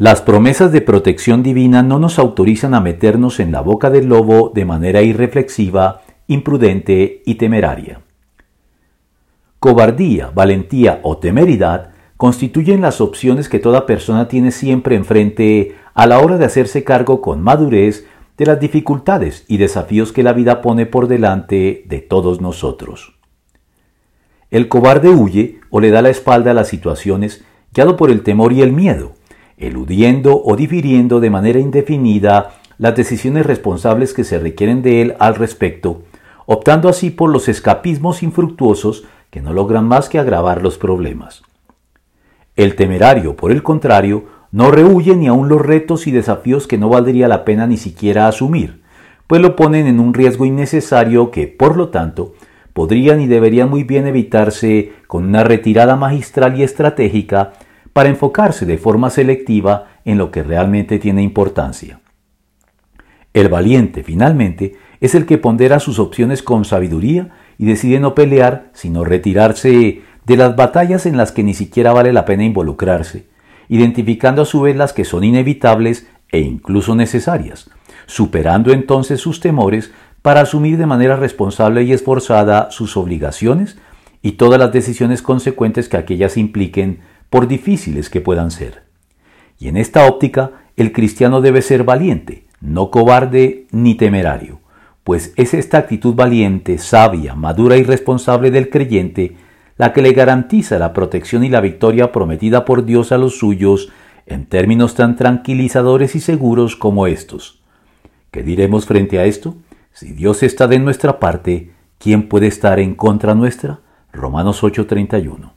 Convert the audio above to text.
Las promesas de protección divina no nos autorizan a meternos en la boca del lobo de manera irreflexiva, imprudente y temeraria. Cobardía, valentía o temeridad constituyen las opciones que toda persona tiene siempre enfrente a la hora de hacerse cargo con madurez de las dificultades y desafíos que la vida pone por delante de todos nosotros. El cobarde huye o le da la espalda a las situaciones guiado por el temor y el miedo, eludiendo o difiriendo de manera indefinida las decisiones responsables que se requieren de él al respecto, optando así por los escapismos infructuosos que no logran más que agravar los problemas. El temerario, por el contrario, no rehuye ni aun los retos y desafíos que no valdría la pena ni siquiera asumir, pues lo ponen en un riesgo innecesario que, por lo tanto, podrían y deberían muy bien evitarse con una retirada magistral y estratégica para enfocarse de forma selectiva en lo que realmente tiene importancia. El valiente, finalmente, es el que pondera sus opciones con sabiduría y decide no pelear, sino retirarse de las batallas en las que ni siquiera vale la pena involucrarse, identificando a su vez las que son inevitables e incluso necesarias, superando entonces sus temores para asumir de manera responsable y esforzada sus obligaciones y todas las decisiones consecuentes que aquellas impliquen por difíciles que puedan ser. Y en esta óptica, el cristiano debe ser valiente, no cobarde ni temerario, pues es esta actitud valiente, sabia, madura y responsable del creyente la que le garantiza la protección y la victoria prometida por Dios a los suyos en términos tan tranquilizadores y seguros como estos. ¿Qué diremos frente a esto? Si Dios está de nuestra parte, ¿quién puede estar en contra nuestra? Romanos 8:31.